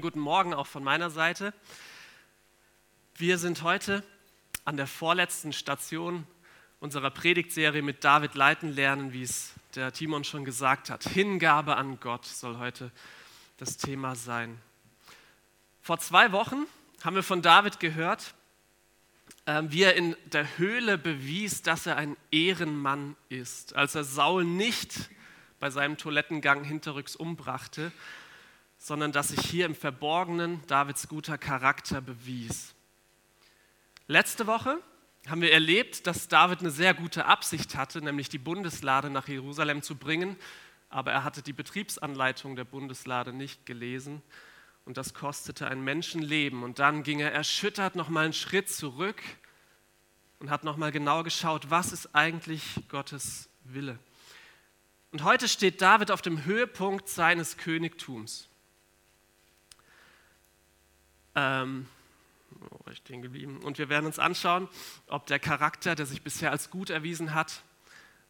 Guten Morgen auch von meiner Seite. Wir sind heute an der vorletzten Station unserer Predigtserie mit David leiten lernen, wie es der Timon schon gesagt hat. Hingabe an Gott soll heute das Thema sein. Vor zwei Wochen haben wir von David gehört, ähm, wie er in der Höhle bewies, dass er ein Ehrenmann ist, als er Saul nicht bei seinem Toilettengang hinterrücks umbrachte, sondern dass sich hier im Verborgenen Davids guter Charakter bewies. Letzte Woche haben wir erlebt, dass David eine sehr gute Absicht hatte, nämlich die Bundeslade nach Jerusalem zu bringen, aber er hatte die Betriebsanleitung der Bundeslade nicht gelesen und das kostete ein Menschenleben. Und dann ging er erschüttert nochmal einen Schritt zurück und hat nochmal genau geschaut, was ist eigentlich Gottes Wille. Und heute steht David auf dem Höhepunkt seines Königtums. Ähm, wo ich stehen geblieben? Und wir werden uns anschauen, ob der Charakter, der sich bisher als gut erwiesen hat,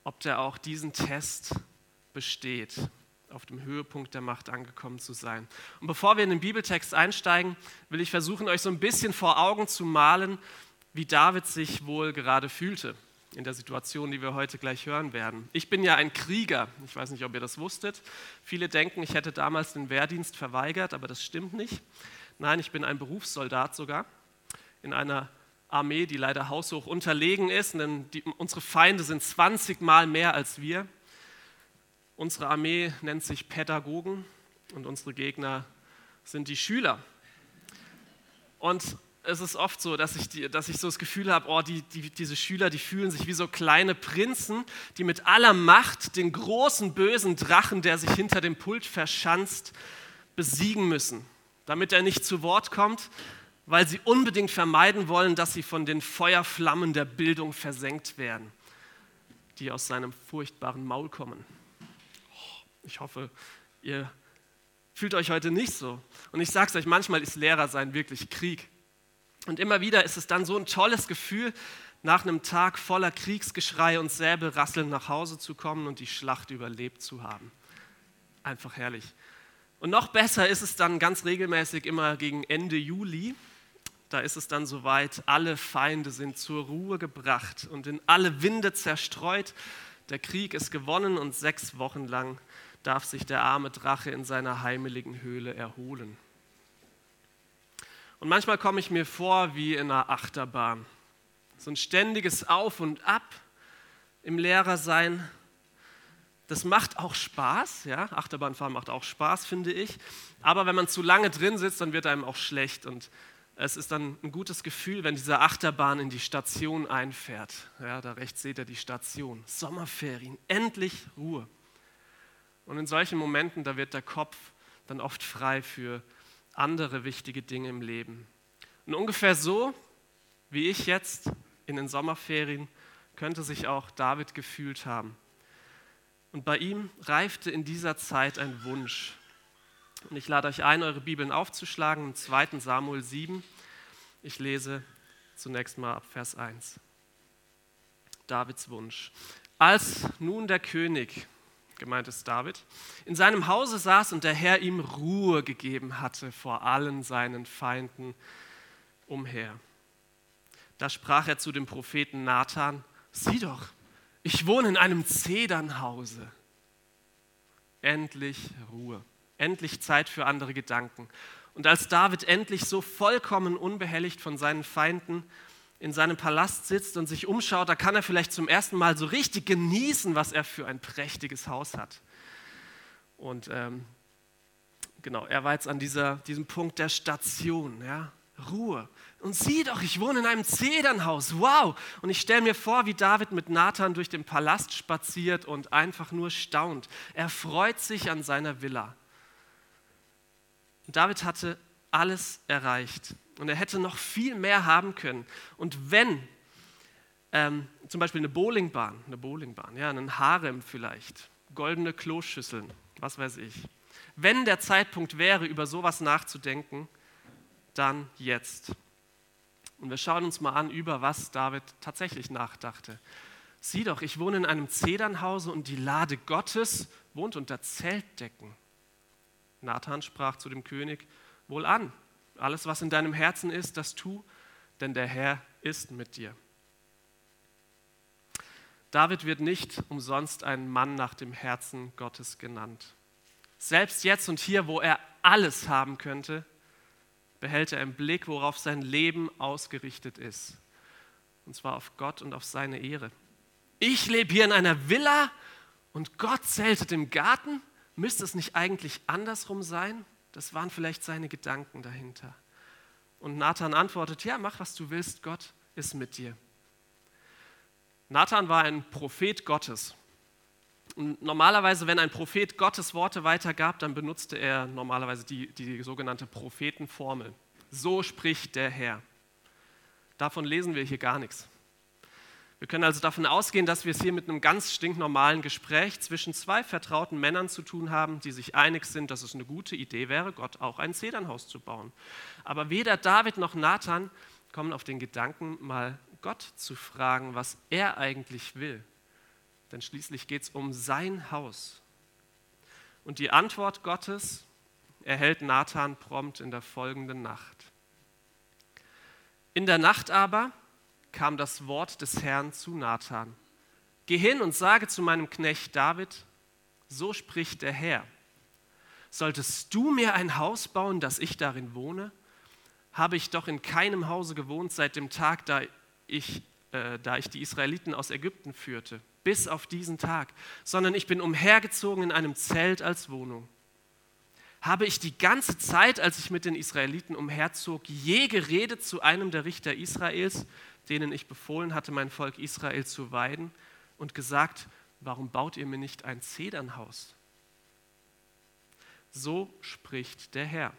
ob der auch diesen Test besteht, auf dem Höhepunkt der Macht angekommen zu sein. Und bevor wir in den Bibeltext einsteigen, will ich versuchen, euch so ein bisschen vor Augen zu malen, wie David sich wohl gerade fühlte in der Situation, die wir heute gleich hören werden. Ich bin ja ein Krieger. Ich weiß nicht, ob ihr das wusstet. Viele denken, ich hätte damals den Wehrdienst verweigert, aber das stimmt nicht. Nein, ich bin ein Berufssoldat sogar in einer Armee, die leider haushoch unterlegen ist, denn die, unsere Feinde sind 20 Mal mehr als wir. Unsere Armee nennt sich Pädagogen und unsere Gegner sind die Schüler. Und es ist oft so, dass ich, die, dass ich so das Gefühl habe, oh, die, die, diese Schüler, die fühlen sich wie so kleine Prinzen, die mit aller Macht den großen bösen Drachen, der sich hinter dem Pult verschanzt, besiegen müssen damit er nicht zu Wort kommt, weil sie unbedingt vermeiden wollen, dass sie von den Feuerflammen der Bildung versenkt werden, die aus seinem furchtbaren Maul kommen. Oh, ich hoffe, ihr fühlt euch heute nicht so. Und ich sage es euch, manchmal ist Lehrer sein wirklich Krieg. Und immer wieder ist es dann so ein tolles Gefühl, nach einem Tag voller Kriegsgeschrei und Säbelrasseln nach Hause zu kommen und die Schlacht überlebt zu haben. Einfach herrlich. Und noch besser ist es dann ganz regelmäßig immer gegen Ende Juli. Da ist es dann soweit, alle Feinde sind zur Ruhe gebracht und in alle Winde zerstreut. Der Krieg ist gewonnen und sechs Wochen lang darf sich der arme Drache in seiner heimeligen Höhle erholen. Und manchmal komme ich mir vor wie in einer Achterbahn. So ein ständiges Auf und Ab im Lehrersein, das macht auch Spaß, ja, Achterbahnfahren macht auch Spaß, finde ich. Aber wenn man zu lange drin sitzt, dann wird einem auch schlecht und es ist dann ein gutes Gefühl, wenn diese Achterbahn in die Station einfährt. Ja, da rechts seht ihr die Station. Sommerferien, endlich Ruhe. Und in solchen Momenten, da wird der Kopf dann oft frei für andere wichtige Dinge im Leben. Und ungefähr so, wie ich jetzt in den Sommerferien, könnte sich auch David gefühlt haben. Und bei ihm reifte in dieser Zeit ein Wunsch. Und ich lade euch ein, eure Bibeln aufzuschlagen im 2. Samuel 7. Ich lese zunächst mal ab Vers 1. Davids Wunsch. Als nun der König, gemeint ist David, in seinem Hause saß und der Herr ihm Ruhe gegeben hatte vor allen seinen Feinden umher. Da sprach er zu dem Propheten Nathan, sieh doch, ich wohne in einem Zedernhause. Endlich Ruhe, endlich Zeit für andere Gedanken. Und als David endlich so vollkommen unbehelligt von seinen Feinden in seinem Palast sitzt und sich umschaut, da kann er vielleicht zum ersten Mal so richtig genießen, was er für ein prächtiges Haus hat. Und ähm, genau, er war jetzt an dieser, diesem Punkt der Station, ja, Ruhe. Und sieh doch, ich wohne in einem Zedernhaus. Wow! Und ich stelle mir vor, wie David mit Nathan durch den Palast spaziert und einfach nur staunt. Er freut sich an seiner Villa. Und David hatte alles erreicht. Und er hätte noch viel mehr haben können. Und wenn ähm, zum Beispiel eine Bowlingbahn, eine Bowlingbahn, ja, einen Harem vielleicht, goldene Kloschüsseln, was weiß ich. Wenn der Zeitpunkt wäre, über sowas nachzudenken, dann jetzt. Und wir schauen uns mal an, über was David tatsächlich nachdachte. Sieh doch, ich wohne in einem Zedernhause und die Lade Gottes wohnt unter Zeltdecken. Nathan sprach zu dem König, wohlan. Alles, was in deinem Herzen ist, das tu, denn der Herr ist mit dir. David wird nicht umsonst ein Mann nach dem Herzen Gottes genannt. Selbst jetzt und hier, wo er alles haben könnte, behält er im Blick, worauf sein Leben ausgerichtet ist. Und zwar auf Gott und auf seine Ehre. Ich lebe hier in einer Villa und Gott zeltet im Garten. Müsste es nicht eigentlich andersrum sein? Das waren vielleicht seine Gedanken dahinter. Und Nathan antwortet, ja, mach, was du willst, Gott ist mit dir. Nathan war ein Prophet Gottes. Normalerweise, wenn ein Prophet Gottes Worte weitergab, dann benutzte er normalerweise die, die sogenannte Prophetenformel. So spricht der Herr. Davon lesen wir hier gar nichts. Wir können also davon ausgehen, dass wir es hier mit einem ganz stinknormalen Gespräch zwischen zwei vertrauten Männern zu tun haben, die sich einig sind, dass es eine gute Idee wäre, Gott auch ein Zedernhaus zu bauen. Aber weder David noch Nathan kommen auf den Gedanken, mal Gott zu fragen, was er eigentlich will. Denn schließlich geht es um sein Haus. Und die Antwort Gottes erhält Nathan prompt in der folgenden Nacht. In der Nacht aber kam das Wort des Herrn zu Nathan. Geh hin und sage zu meinem Knecht David, so spricht der Herr. Solltest du mir ein Haus bauen, dass ich darin wohne? Habe ich doch in keinem Hause gewohnt seit dem Tag, da ich, äh, da ich die Israeliten aus Ägypten führte, bis auf diesen Tag, sondern ich bin umhergezogen in einem Zelt als Wohnung. Habe ich die ganze Zeit, als ich mit den Israeliten umherzog, je geredet zu einem der Richter Israels, denen ich befohlen hatte, mein Volk Israel zu weiden, und gesagt, warum baut ihr mir nicht ein Zedernhaus? So spricht der Herr.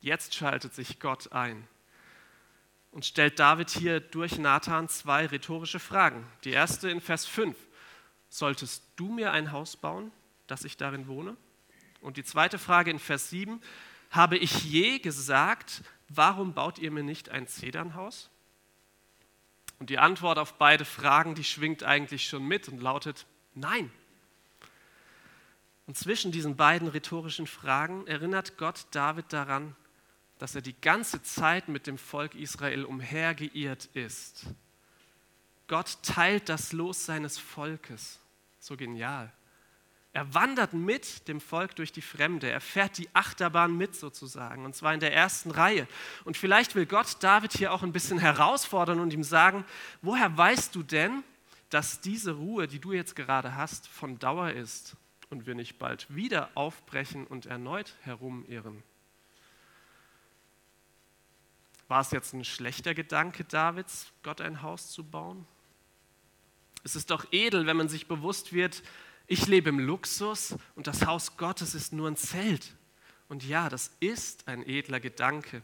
Jetzt schaltet sich Gott ein und stellt David hier durch Nathan zwei rhetorische Fragen. Die erste in Vers 5. Solltest du mir ein Haus bauen, dass ich darin wohne? Und die zweite Frage in Vers 7. Habe ich je gesagt, warum baut ihr mir nicht ein Zedernhaus? Und die Antwort auf beide Fragen, die schwingt eigentlich schon mit und lautet Nein. Und zwischen diesen beiden rhetorischen Fragen erinnert Gott David daran, dass er die ganze Zeit mit dem Volk Israel umhergeirrt ist. Gott teilt das Los seines Volkes. So genial. Er wandert mit dem Volk durch die Fremde. Er fährt die Achterbahn mit sozusagen, und zwar in der ersten Reihe. Und vielleicht will Gott David hier auch ein bisschen herausfordern und ihm sagen, woher weißt du denn, dass diese Ruhe, die du jetzt gerade hast, von Dauer ist und wir nicht bald wieder aufbrechen und erneut herumirren? War es jetzt ein schlechter Gedanke Davids, Gott ein Haus zu bauen? Es ist doch edel, wenn man sich bewusst wird, ich lebe im Luxus und das Haus Gottes ist nur ein Zelt. Und ja, das ist ein edler Gedanke.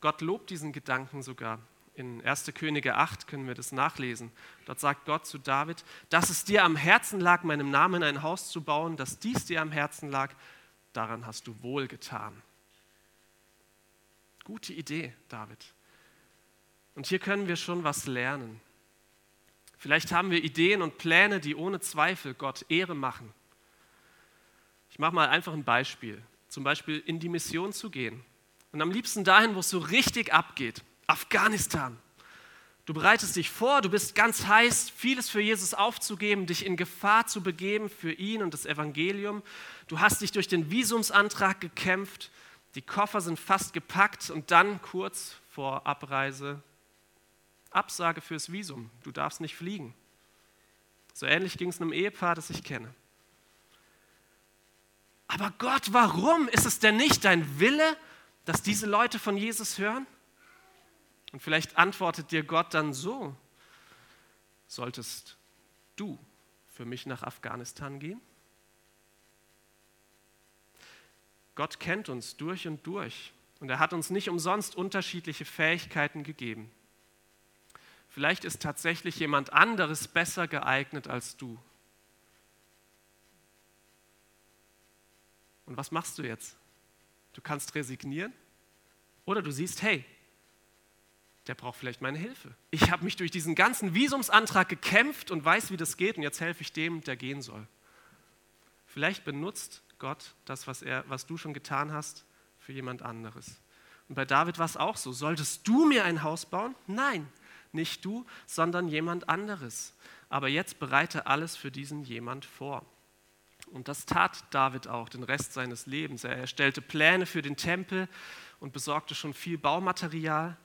Gott lobt diesen Gedanken sogar. In 1. Könige 8 können wir das nachlesen. Dort sagt Gott zu David, dass es dir am Herzen lag, meinem Namen ein Haus zu bauen, dass dies dir am Herzen lag, daran hast du wohl getan. Gute Idee, David. Und hier können wir schon was lernen. Vielleicht haben wir Ideen und Pläne, die ohne Zweifel Gott Ehre machen. Ich mache mal einfach ein Beispiel. Zum Beispiel in die Mission zu gehen. Und am liebsten dahin, wo es so richtig abgeht. Afghanistan. Du bereitest dich vor, du bist ganz heiß, vieles für Jesus aufzugeben, dich in Gefahr zu begeben für ihn und das Evangelium. Du hast dich durch den Visumsantrag gekämpft, die Koffer sind fast gepackt und dann kurz vor Abreise Absage fürs Visum, du darfst nicht fliegen. So ähnlich ging es einem Ehepaar, das ich kenne. Aber Gott, warum ist es denn nicht dein Wille, dass diese Leute von Jesus hören? Und vielleicht antwortet dir Gott dann so, solltest du für mich nach Afghanistan gehen? Gott kennt uns durch und durch und er hat uns nicht umsonst unterschiedliche Fähigkeiten gegeben. Vielleicht ist tatsächlich jemand anderes besser geeignet als du. Und was machst du jetzt? Du kannst resignieren oder du siehst, hey, der braucht vielleicht meine Hilfe. Ich habe mich durch diesen ganzen Visumsantrag gekämpft und weiß, wie das geht und jetzt helfe ich dem, der gehen soll. Vielleicht benutzt Gott das, was, er, was du schon getan hast, für jemand anderes. Und bei David war es auch so. Solltest du mir ein Haus bauen? Nein, nicht du, sondern jemand anderes. Aber jetzt bereite alles für diesen jemand vor. Und das tat David auch den Rest seines Lebens. Er erstellte Pläne für den Tempel und besorgte schon viel Baumaterial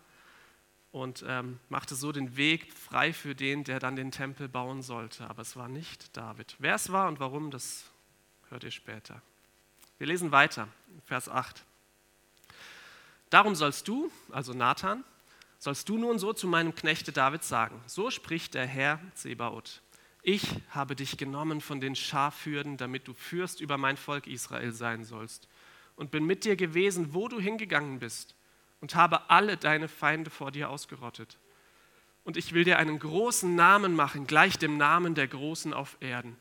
und ähm, machte so den Weg frei für den, der dann den Tempel bauen sollte. Aber es war nicht David. Wer es war und warum, das hört ihr später. Wir lesen weiter, Vers 8. Darum sollst du, also Nathan, sollst du nun so zu meinem Knechte David sagen, so spricht der Herr Zebaoth. Ich habe dich genommen von den Schafhürden, damit du Fürst über mein Volk Israel sein sollst. Und bin mit dir gewesen, wo du hingegangen bist, und habe alle deine Feinde vor dir ausgerottet. Und ich will dir einen großen Namen machen, gleich dem Namen der Großen auf Erden.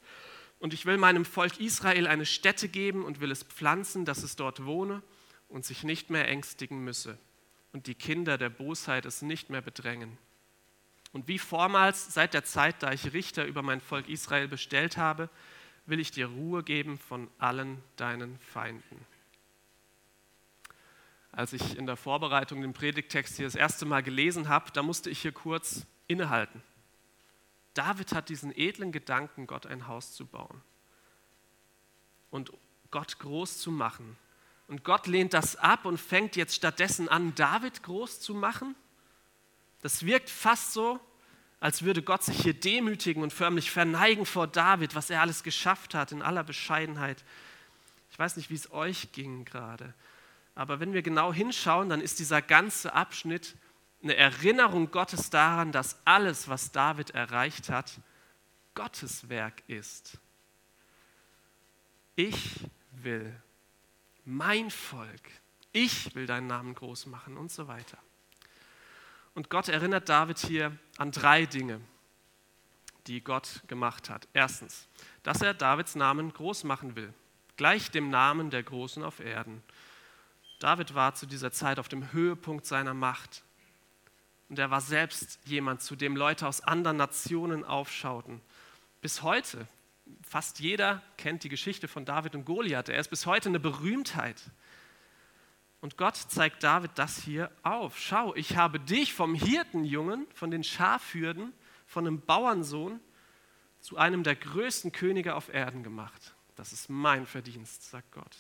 Und ich will meinem Volk Israel eine Stätte geben und will es pflanzen, dass es dort wohne und sich nicht mehr ängstigen müsse und die Kinder der Bosheit es nicht mehr bedrängen. Und wie vormals, seit der Zeit, da ich Richter über mein Volk Israel bestellt habe, will ich dir Ruhe geben von allen deinen Feinden. Als ich in der Vorbereitung den Predigtext hier das erste Mal gelesen habe, da musste ich hier kurz innehalten. David hat diesen edlen Gedanken, Gott ein Haus zu bauen und Gott groß zu machen und Gott lehnt das ab und fängt jetzt stattdessen an, David groß zu machen. Das wirkt fast so, als würde Gott sich hier demütigen und förmlich verneigen vor David, was er alles geschafft hat in aller Bescheidenheit. Ich weiß nicht, wie es euch ging gerade, aber wenn wir genau hinschauen, dann ist dieser ganze Abschnitt eine Erinnerung Gottes daran, dass alles, was David erreicht hat, Gottes Werk ist. Ich will mein Volk, ich will deinen Namen groß machen und so weiter. Und Gott erinnert David hier an drei Dinge, die Gott gemacht hat. Erstens, dass er Davids Namen groß machen will, gleich dem Namen der Großen auf Erden. David war zu dieser Zeit auf dem Höhepunkt seiner Macht. Und er war selbst jemand, zu dem Leute aus anderen Nationen aufschauten. Bis heute fast jeder kennt die Geschichte von David und Goliath. Er ist bis heute eine Berühmtheit. Und Gott zeigt David das hier auf. Schau, ich habe dich vom Hirtenjungen, von den Schafhürden, von einem Bauernsohn zu einem der größten Könige auf Erden gemacht. Das ist mein Verdienst, sagt Gott.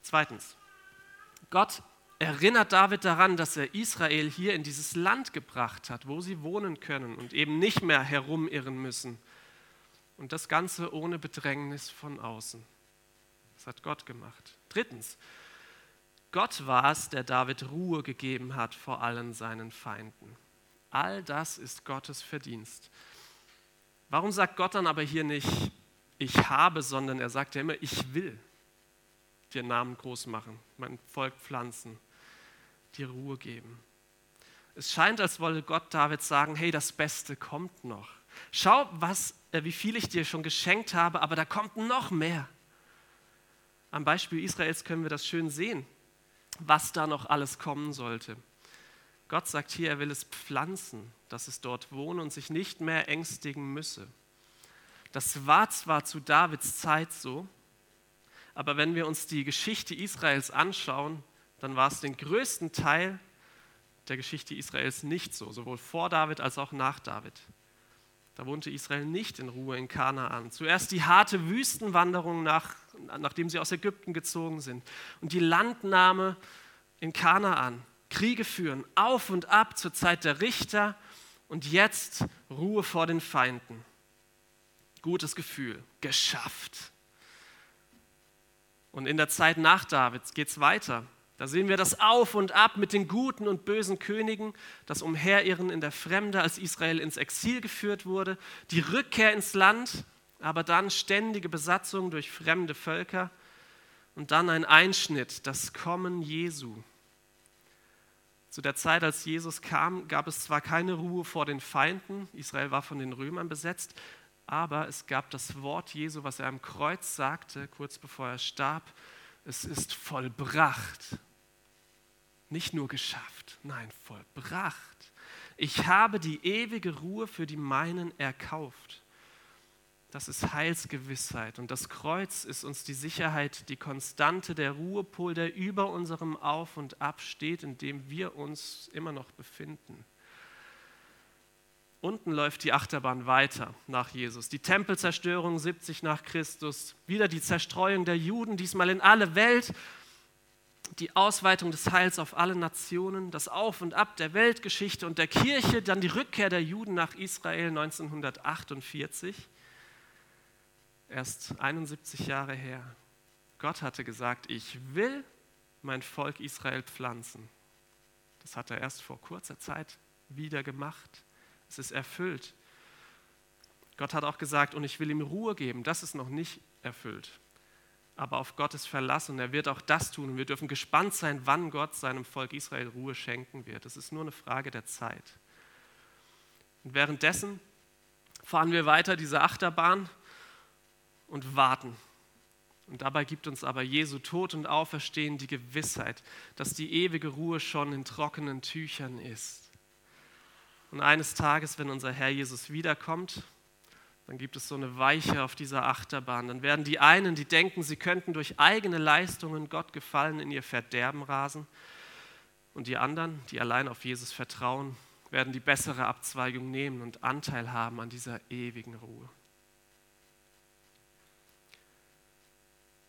Zweitens, Gott erinnert David daran, dass er Israel hier in dieses Land gebracht hat, wo sie wohnen können und eben nicht mehr herumirren müssen und das Ganze ohne Bedrängnis von außen. Das hat Gott gemacht. Drittens, Gott war es, der David Ruhe gegeben hat vor allen seinen Feinden. All das ist Gottes Verdienst. Warum sagt Gott dann aber hier nicht, ich habe, sondern er sagt ja immer, ich will dir Namen groß machen, mein Volk pflanzen, dir Ruhe geben. Es scheint, als wolle Gott David sagen, hey, das Beste kommt noch. Schau, was äh, wie viel ich dir schon geschenkt habe, aber da kommt noch mehr. Am Beispiel Israels können wir das schön sehen, was da noch alles kommen sollte. Gott sagt hier, er will es pflanzen, dass es dort wohne und sich nicht mehr ängstigen müsse. Das war zwar zu Davids Zeit so, aber wenn wir uns die Geschichte Israels anschauen, dann war es den größten Teil der Geschichte Israels nicht so, sowohl vor David als auch nach David. Da wohnte Israel nicht in Ruhe in Kanaan. Zuerst die harte Wüstenwanderung, nach, nachdem sie aus Ägypten gezogen sind. Und die Landnahme in Kanaan. Kriege führen, auf und ab zur Zeit der Richter. Und jetzt Ruhe vor den Feinden. Gutes Gefühl, geschafft. Und in der Zeit nach Davids geht es weiter. Da sehen wir das Auf und Ab mit den guten und bösen Königen, das Umherirren in der Fremde, als Israel ins Exil geführt wurde, die Rückkehr ins Land, aber dann ständige Besatzung durch fremde Völker und dann ein Einschnitt, das Kommen Jesu. Zu der Zeit, als Jesus kam, gab es zwar keine Ruhe vor den Feinden, Israel war von den Römern besetzt, aber es gab das Wort Jesu, was er am Kreuz sagte, kurz bevor er starb, es ist vollbracht. Nicht nur geschafft, nein, vollbracht. Ich habe die ewige Ruhe für die meinen erkauft. Das ist Heilsgewissheit. Und das Kreuz ist uns die Sicherheit, die Konstante, der Ruhepol, der über unserem Auf und Ab steht, in dem wir uns immer noch befinden. Unten läuft die Achterbahn weiter nach Jesus. Die Tempelzerstörung 70 nach Christus, wieder die Zerstreuung der Juden, diesmal in alle Welt, die Ausweitung des Heils auf alle Nationen, das Auf und Ab der Weltgeschichte und der Kirche, dann die Rückkehr der Juden nach Israel 1948, erst 71 Jahre her. Gott hatte gesagt, ich will mein Volk Israel pflanzen. Das hat er erst vor kurzer Zeit wieder gemacht. Es ist erfüllt. Gott hat auch gesagt, und ich will ihm Ruhe geben. Das ist noch nicht erfüllt. Aber auf Gottes Verlass und er wird auch das tun. Und wir dürfen gespannt sein, wann Gott seinem Volk Israel Ruhe schenken wird. Es ist nur eine Frage der Zeit. Und währenddessen fahren wir weiter diese Achterbahn und warten. Und dabei gibt uns aber Jesu Tod und Auferstehen die Gewissheit, dass die ewige Ruhe schon in trockenen Tüchern ist. Und eines Tages, wenn unser Herr Jesus wiederkommt, dann gibt es so eine Weiche auf dieser Achterbahn. Dann werden die einen, die denken, sie könnten durch eigene Leistungen Gott gefallen, in ihr Verderben rasen. Und die anderen, die allein auf Jesus vertrauen, werden die bessere Abzweigung nehmen und Anteil haben an dieser ewigen Ruhe.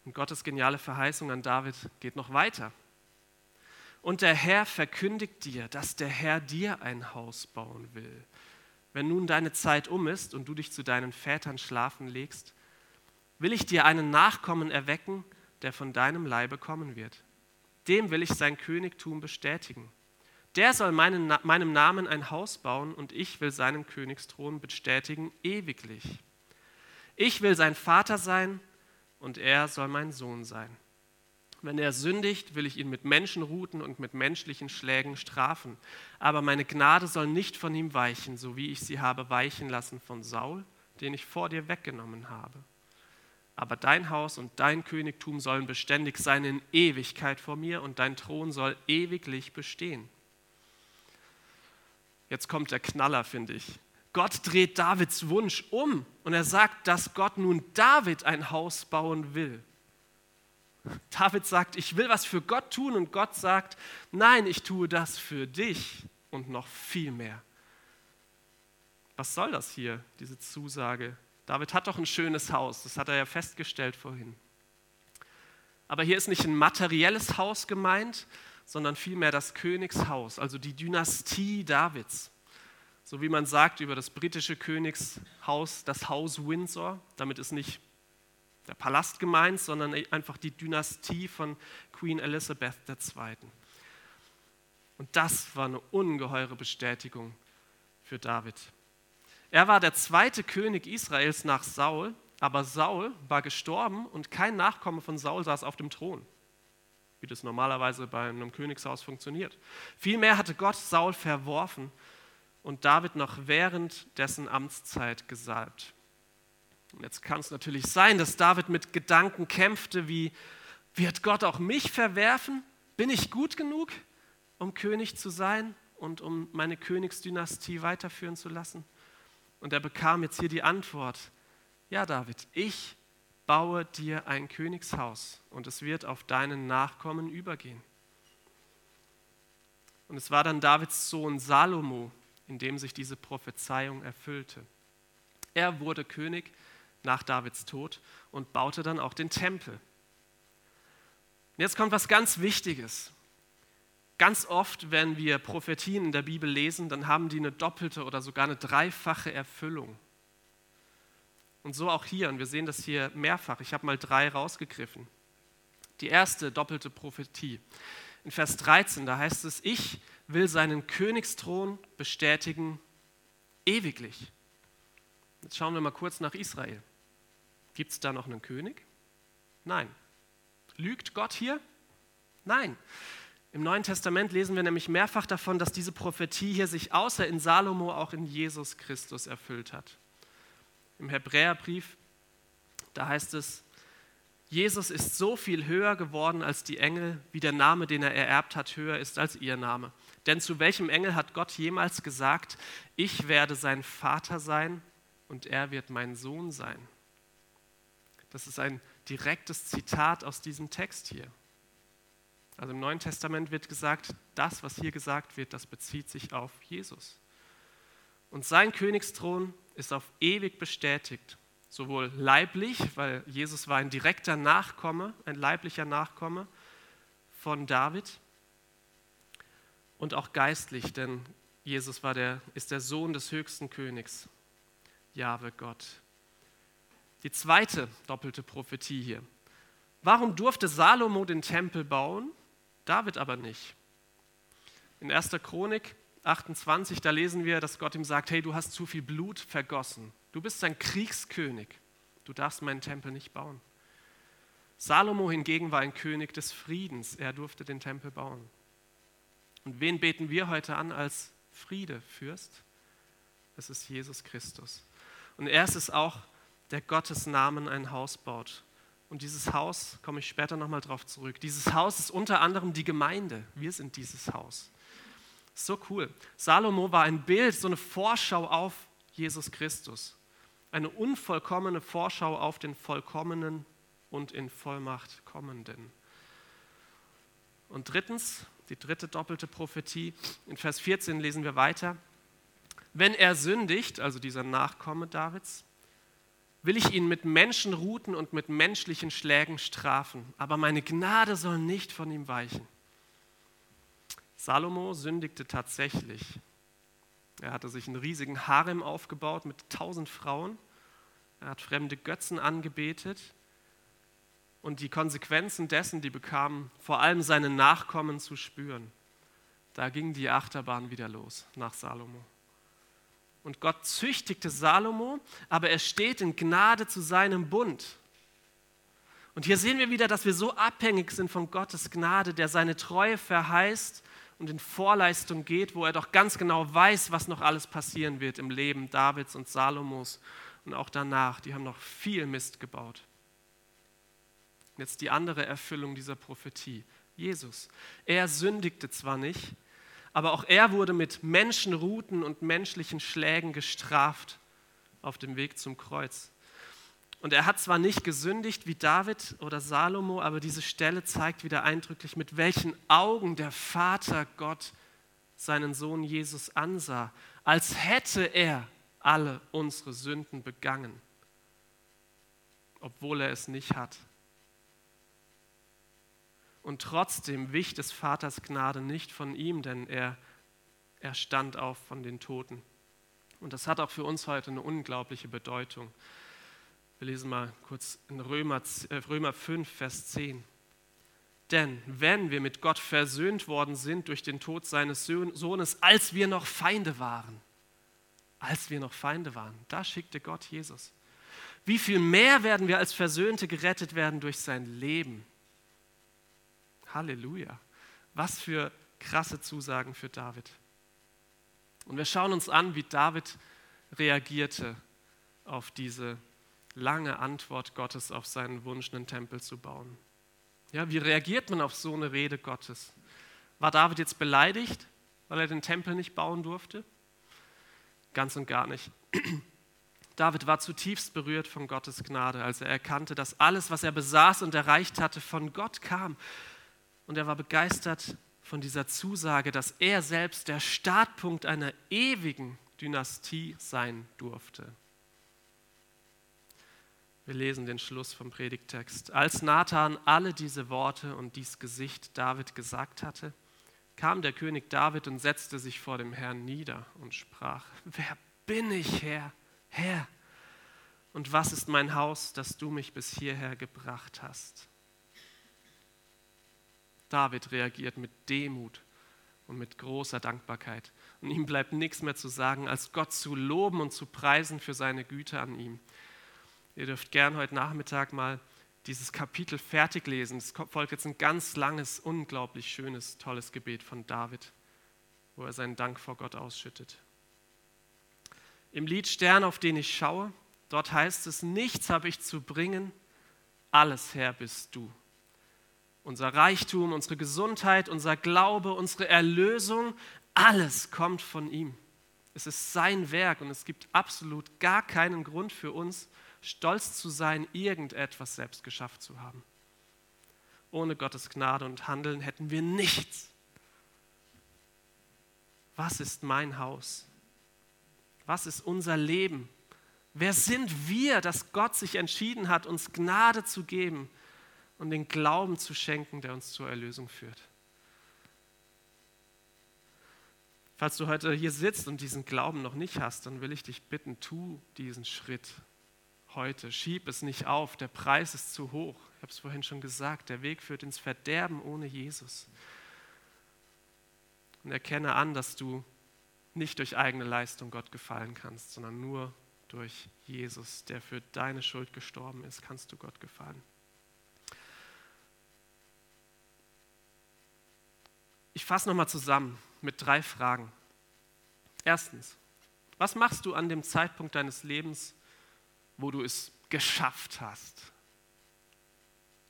Und Gottes geniale Verheißung an David geht noch weiter. Und der Herr verkündigt dir, dass der Herr dir ein Haus bauen will. Wenn nun deine Zeit um ist und du dich zu deinen Vätern schlafen legst, will ich dir einen Nachkommen erwecken, der von deinem Leibe kommen wird. Dem will ich sein Königtum bestätigen. Der soll meinen, meinem Namen ein Haus bauen und ich will seinen Königsthron bestätigen ewiglich. Ich will sein Vater sein und er soll mein Sohn sein. Wenn er sündigt, will ich ihn mit Menschenruten und mit menschlichen Schlägen strafen. Aber meine Gnade soll nicht von ihm weichen, so wie ich sie habe weichen lassen von Saul, den ich vor dir weggenommen habe. Aber dein Haus und dein Königtum sollen beständig sein in Ewigkeit vor mir und dein Thron soll ewiglich bestehen. Jetzt kommt der Knaller, finde ich. Gott dreht Davids Wunsch um und er sagt, dass Gott nun David ein Haus bauen will. David sagt, ich will was für Gott tun und Gott sagt, nein, ich tue das für dich und noch viel mehr. Was soll das hier, diese Zusage? David hat doch ein schönes Haus, das hat er ja festgestellt vorhin. Aber hier ist nicht ein materielles Haus gemeint, sondern vielmehr das Königshaus, also die Dynastie Davids. So wie man sagt über das britische Königshaus, das Haus Windsor, damit ist nicht der Palast gemeint, sondern einfach die Dynastie von Queen Elizabeth II. Und das war eine ungeheure Bestätigung für David. Er war der zweite König Israels nach Saul, aber Saul war gestorben und kein Nachkomme von Saul saß auf dem Thron, wie das normalerweise bei einem Königshaus funktioniert. Vielmehr hatte Gott Saul verworfen und David noch während dessen Amtszeit gesalbt. Und jetzt kann es natürlich sein, dass David mit Gedanken kämpfte, wie wird Gott auch mich verwerfen? Bin ich gut genug, um König zu sein und um meine Königsdynastie weiterführen zu lassen? Und er bekam jetzt hier die Antwort, ja David, ich baue dir ein Königshaus und es wird auf deinen Nachkommen übergehen. Und es war dann Davids Sohn Salomo, in dem sich diese Prophezeiung erfüllte. Er wurde König nach Davids Tod und baute dann auch den Tempel. Und jetzt kommt was ganz Wichtiges. Ganz oft, wenn wir Prophetien in der Bibel lesen, dann haben die eine doppelte oder sogar eine dreifache Erfüllung. Und so auch hier, und wir sehen das hier mehrfach. Ich habe mal drei rausgegriffen. Die erste doppelte Prophetie. In Vers 13, da heißt es, ich will seinen Königsthron bestätigen ewiglich. Jetzt schauen wir mal kurz nach Israel. Gibt es da noch einen König? Nein. Lügt Gott hier? Nein. Im Neuen Testament lesen wir nämlich mehrfach davon, dass diese Prophetie hier sich außer in Salomo auch in Jesus Christus erfüllt hat. Im Hebräerbrief, da heißt es, Jesus ist so viel höher geworden als die Engel, wie der Name, den er ererbt hat, höher ist als ihr Name. Denn zu welchem Engel hat Gott jemals gesagt, ich werde sein Vater sein und er wird mein Sohn sein? Das ist ein direktes Zitat aus diesem Text hier. Also im Neuen Testament wird gesagt, das, was hier gesagt wird, das bezieht sich auf Jesus. Und sein Königsthron ist auf ewig bestätigt, sowohl leiblich, weil Jesus war ein direkter Nachkomme, ein leiblicher Nachkomme von David, und auch geistlich, denn Jesus war der, ist der Sohn des höchsten Königs, Jahwe Gott. Die zweite doppelte Prophetie hier. Warum durfte Salomo den Tempel bauen, David aber nicht? In 1. Chronik 28, da lesen wir, dass Gott ihm sagt, hey, du hast zu viel Blut vergossen. Du bist ein Kriegskönig. Du darfst meinen Tempel nicht bauen. Salomo hingegen war ein König des Friedens. Er durfte den Tempel bauen. Und wen beten wir heute an als Friedefürst? Es ist Jesus Christus. Und er ist es auch, der Gottes Namen ein Haus baut. Und dieses Haus, komme ich später nochmal drauf zurück, dieses Haus ist unter anderem die Gemeinde. Wir sind dieses Haus. So cool. Salomo war ein Bild, so eine Vorschau auf Jesus Christus. Eine unvollkommene Vorschau auf den vollkommenen und in Vollmacht kommenden. Und drittens, die dritte doppelte Prophetie, in Vers 14 lesen wir weiter. Wenn er sündigt, also dieser Nachkomme Davids, will ich ihn mit Menschenruten und mit menschlichen Schlägen strafen, aber meine Gnade soll nicht von ihm weichen. Salomo sündigte tatsächlich. Er hatte sich einen riesigen Harem aufgebaut mit tausend Frauen. Er hat fremde Götzen angebetet. Und die Konsequenzen dessen, die bekamen vor allem seine Nachkommen zu spüren. Da ging die Achterbahn wieder los nach Salomo. Und Gott züchtigte Salomo, aber er steht in Gnade zu seinem Bund. Und hier sehen wir wieder, dass wir so abhängig sind von Gottes Gnade, der seine Treue verheißt und in Vorleistung geht, wo er doch ganz genau weiß, was noch alles passieren wird im Leben Davids und Salomos und auch danach. Die haben noch viel Mist gebaut. Jetzt die andere Erfüllung dieser Prophetie. Jesus. Er sündigte zwar nicht, aber auch er wurde mit Menschenruten und menschlichen Schlägen gestraft auf dem Weg zum Kreuz. Und er hat zwar nicht gesündigt wie David oder Salomo, aber diese Stelle zeigt wieder eindrücklich, mit welchen Augen der Vater Gott seinen Sohn Jesus ansah, als hätte er alle unsere Sünden begangen, obwohl er es nicht hat. Und trotzdem wich des Vaters Gnade nicht von ihm, denn er, er stand auf von den Toten. Und das hat auch für uns heute eine unglaubliche Bedeutung. Wir lesen mal kurz in Römer, äh, Römer 5, Vers 10. Denn wenn wir mit Gott versöhnt worden sind durch den Tod seines Sohnes, als wir noch Feinde waren, als wir noch Feinde waren, da schickte Gott Jesus. Wie viel mehr werden wir als Versöhnte gerettet werden durch sein Leben? Halleluja. Was für krasse Zusagen für David. Und wir schauen uns an, wie David reagierte auf diese lange Antwort Gottes auf seinen Wunsch, einen Tempel zu bauen. Ja, wie reagiert man auf so eine Rede Gottes? War David jetzt beleidigt, weil er den Tempel nicht bauen durfte? Ganz und gar nicht. David war zutiefst berührt von Gottes Gnade, als er erkannte, dass alles, was er besaß und erreicht hatte, von Gott kam. Und er war begeistert von dieser Zusage, dass er selbst der Startpunkt einer ewigen Dynastie sein durfte. Wir lesen den Schluss vom Predigtext. Als Nathan alle diese Worte und dies Gesicht David gesagt hatte, kam der König David und setzte sich vor dem Herrn nieder und sprach, wer bin ich, Herr, Herr? Und was ist mein Haus, dass du mich bis hierher gebracht hast? David reagiert mit Demut und mit großer Dankbarkeit. Und ihm bleibt nichts mehr zu sagen, als Gott zu loben und zu preisen für seine Güte an ihm. Ihr dürft gern heute Nachmittag mal dieses Kapitel fertig lesen. Es folgt jetzt ein ganz langes, unglaublich schönes, tolles Gebet von David, wo er seinen Dank vor Gott ausschüttet. Im Lied Stern, auf den ich schaue, dort heißt es, nichts habe ich zu bringen, alles Herr bist du. Unser Reichtum, unsere Gesundheit, unser Glaube, unsere Erlösung, alles kommt von ihm. Es ist sein Werk und es gibt absolut gar keinen Grund für uns, stolz zu sein, irgendetwas selbst geschafft zu haben. Ohne Gottes Gnade und Handeln hätten wir nichts. Was ist mein Haus? Was ist unser Leben? Wer sind wir, dass Gott sich entschieden hat, uns Gnade zu geben und den Glauben zu schenken, der uns zur Erlösung führt? Falls du heute hier sitzt und diesen Glauben noch nicht hast, dann will ich dich bitten, tu diesen Schritt heute. Schieb es nicht auf, der Preis ist zu hoch. Ich habe es vorhin schon gesagt, der Weg führt ins Verderben ohne Jesus. Und erkenne an, dass du nicht durch eigene Leistung Gott gefallen kannst, sondern nur durch Jesus, der für deine Schuld gestorben ist, kannst du Gott gefallen. Ich fasse nochmal zusammen mit drei Fragen. Erstens, was machst du an dem Zeitpunkt deines Lebens, wo du es geschafft hast?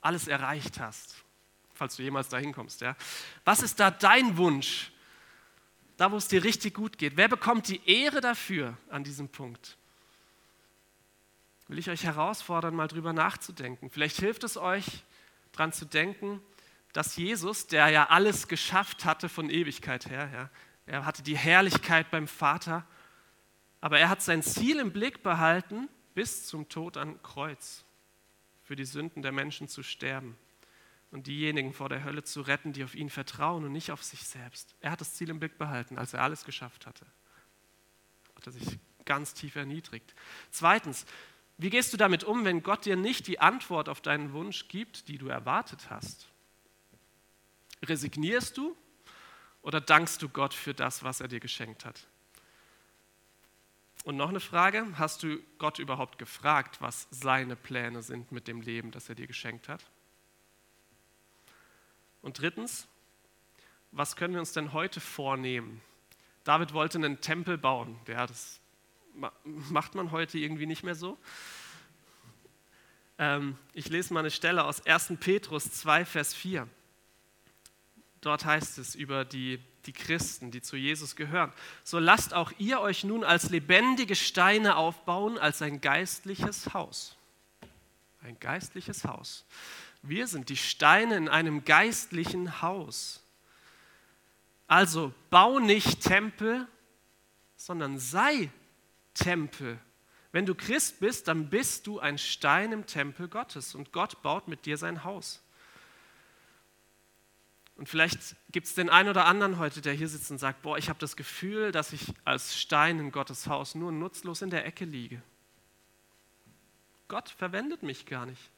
Alles erreicht hast, falls du jemals dahin kommst. Ja? Was ist da dein Wunsch? Da, wo es dir richtig gut geht. Wer bekommt die Ehre dafür an diesem Punkt? Will ich euch herausfordern, mal drüber nachzudenken. Vielleicht hilft es euch, daran zu denken, dass Jesus, der ja alles geschafft hatte von Ewigkeit her, ja, er hatte die Herrlichkeit beim Vater, aber er hat sein Ziel im Blick behalten, bis zum Tod am Kreuz für die Sünden der Menschen zu sterben und diejenigen vor der Hölle zu retten, die auf ihn vertrauen und nicht auf sich selbst. Er hat das Ziel im Blick behalten, als er alles geschafft hatte. Hat er sich ganz tief erniedrigt. Zweitens, wie gehst du damit um, wenn Gott dir nicht die Antwort auf deinen Wunsch gibt, die du erwartet hast? Resignierst du oder dankst du Gott für das, was er dir geschenkt hat? Und noch eine Frage, hast du Gott überhaupt gefragt, was seine Pläne sind mit dem Leben, das er dir geschenkt hat? Und drittens, was können wir uns denn heute vornehmen? David wollte einen Tempel bauen. Ja, das macht man heute irgendwie nicht mehr so. Ähm, ich lese mal eine Stelle aus 1. Petrus 2, Vers 4. Dort heißt es über die, die Christen, die zu Jesus gehören. So lasst auch ihr euch nun als lebendige Steine aufbauen, als ein geistliches Haus. Ein geistliches Haus. Wir sind die Steine in einem geistlichen Haus. Also bau nicht Tempel, sondern sei Tempel. Wenn du Christ bist, dann bist du ein Stein im Tempel Gottes und Gott baut mit dir sein Haus. Und vielleicht gibt es den einen oder anderen heute, der hier sitzt und sagt, boah, ich habe das Gefühl, dass ich als Stein in Gottes Haus nur nutzlos in der Ecke liege. Gott verwendet mich gar nicht.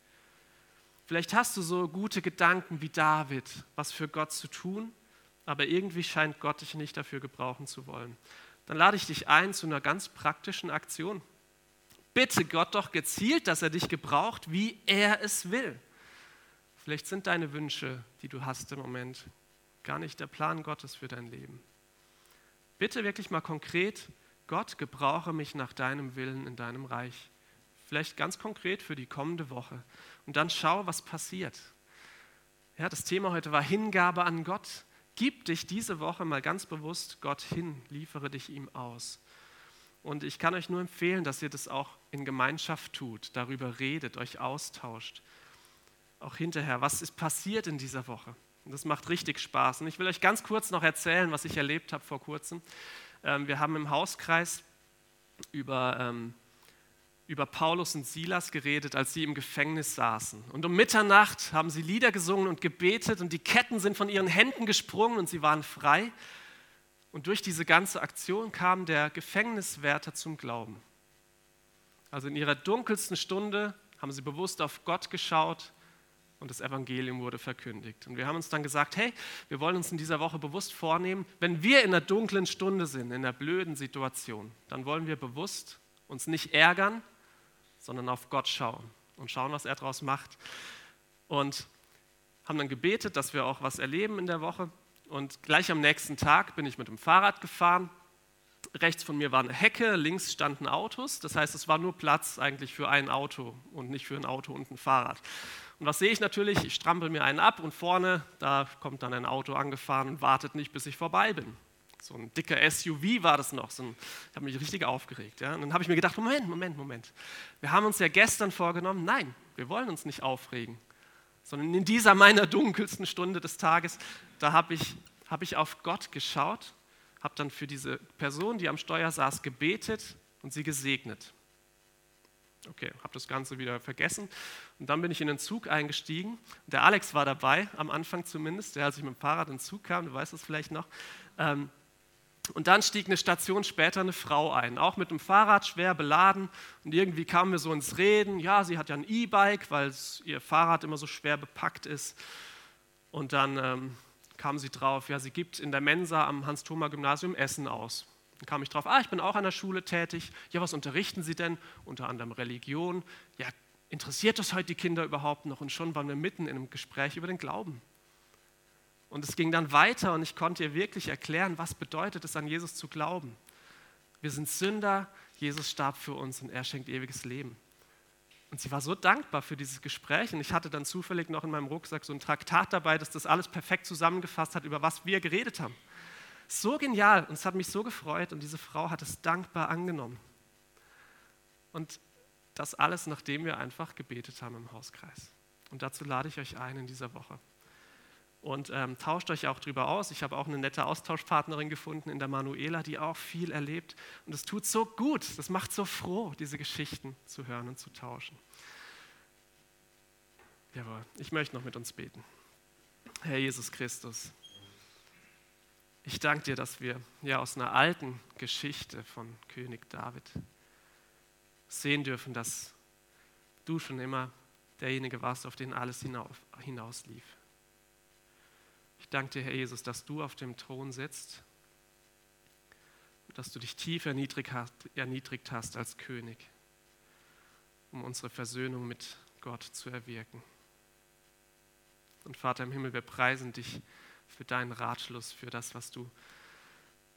Vielleicht hast du so gute Gedanken wie David, was für Gott zu tun, aber irgendwie scheint Gott dich nicht dafür gebrauchen zu wollen. Dann lade ich dich ein zu einer ganz praktischen Aktion. Bitte Gott doch gezielt, dass er dich gebraucht, wie er es will. Vielleicht sind deine Wünsche, die du hast im Moment, gar nicht der Plan Gottes für dein Leben. Bitte wirklich mal konkret, Gott, gebrauche mich nach deinem Willen in deinem Reich. Vielleicht ganz konkret für die kommende Woche. Und dann schau, was passiert. Ja, das Thema heute war Hingabe an Gott. Gib dich diese Woche mal ganz bewusst Gott hin, liefere dich ihm aus. Und ich kann euch nur empfehlen, dass ihr das auch in Gemeinschaft tut, darüber redet, euch austauscht. Auch hinterher, was ist passiert in dieser Woche? Und das macht richtig Spaß. Und ich will euch ganz kurz noch erzählen, was ich erlebt habe vor kurzem. Ähm, wir haben im Hauskreis über ähm, über Paulus und Silas geredet, als sie im Gefängnis saßen. Und um Mitternacht haben sie Lieder gesungen und gebetet und die Ketten sind von ihren Händen gesprungen und sie waren frei. Und durch diese ganze Aktion kam der Gefängniswärter zum Glauben. Also in ihrer dunkelsten Stunde haben sie bewusst auf Gott geschaut und das Evangelium wurde verkündigt. Und wir haben uns dann gesagt, hey, wir wollen uns in dieser Woche bewusst vornehmen, wenn wir in einer dunklen Stunde sind, in einer blöden Situation, dann wollen wir bewusst uns nicht ärgern, sondern auf Gott schauen und schauen, was er daraus macht. Und haben dann gebetet, dass wir auch was erleben in der Woche. Und gleich am nächsten Tag bin ich mit dem Fahrrad gefahren. Rechts von mir war eine Hecke, links standen Autos. Das heißt, es war nur Platz eigentlich für ein Auto und nicht für ein Auto und ein Fahrrad. Und was sehe ich natürlich? Ich strampel mir einen ab und vorne, da kommt dann ein Auto angefahren und wartet nicht, bis ich vorbei bin. So ein dicker SUV war das noch. So ein, ich habe mich richtig aufgeregt. Ja? Und dann habe ich mir gedacht, Moment, Moment, Moment. Wir haben uns ja gestern vorgenommen, nein, wir wollen uns nicht aufregen, sondern in dieser meiner dunkelsten Stunde des Tages, da habe ich, hab ich auf Gott geschaut, habe dann für diese Person, die am Steuer saß, gebetet und sie gesegnet. Okay, habe das Ganze wieder vergessen. Und dann bin ich in den Zug eingestiegen. Der Alex war dabei, am Anfang zumindest, der als ich mit dem Fahrrad in den Zug kam, du weißt das vielleicht noch. Ähm, und dann stieg eine Station später eine Frau ein, auch mit dem Fahrrad schwer beladen. Und irgendwie kamen wir so ins Reden. Ja, sie hat ja ein E-Bike, weil ihr Fahrrad immer so schwer bepackt ist. Und dann ähm, kam sie drauf, ja, sie gibt in der Mensa am Hans-Thoma-Gymnasium Essen aus. Dann kam ich drauf, ah, ich bin auch an der Schule tätig. Ja, was unterrichten Sie denn? Unter anderem Religion. Ja, interessiert das heute die Kinder überhaupt noch? Und schon waren wir mitten in einem Gespräch über den Glauben. Und es ging dann weiter und ich konnte ihr wirklich erklären, was bedeutet es, an Jesus zu glauben. Wir sind Sünder, Jesus starb für uns und er schenkt ewiges Leben. Und sie war so dankbar für dieses Gespräch und ich hatte dann zufällig noch in meinem Rucksack so ein Traktat dabei, das das alles perfekt zusammengefasst hat, über was wir geredet haben. So genial und es hat mich so gefreut und diese Frau hat es dankbar angenommen. Und das alles, nachdem wir einfach gebetet haben im Hauskreis. Und dazu lade ich euch ein in dieser Woche und ähm, tauscht euch auch darüber aus. Ich habe auch eine nette Austauschpartnerin gefunden in der Manuela, die auch viel erlebt. Und es tut so gut, das macht so froh, diese Geschichten zu hören und zu tauschen. Jawohl, ich möchte noch mit uns beten. Herr Jesus Christus, ich danke dir, dass wir ja aus einer alten Geschichte von König David sehen dürfen, dass du schon immer derjenige warst, auf den alles hinauslief. Ich danke dir, Herr Jesus, dass du auf dem Thron sitzt dass du dich tief erniedrigt hast als König, um unsere Versöhnung mit Gott zu erwirken. Und Vater im Himmel, wir preisen dich für deinen Ratschluss, für das, was du,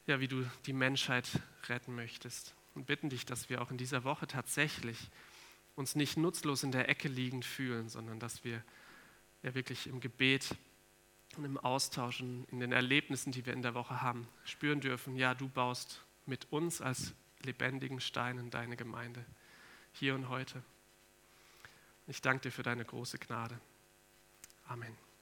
ja, wie du die Menschheit retten möchtest. Und bitten dich, dass wir auch in dieser Woche tatsächlich uns nicht nutzlos in der Ecke liegend fühlen, sondern dass wir ja wirklich im Gebet und im Austausch und in den Erlebnissen, die wir in der Woche haben, spüren dürfen, ja, du baust mit uns als lebendigen Steinen deine Gemeinde, hier und heute. Ich danke dir für deine große Gnade. Amen.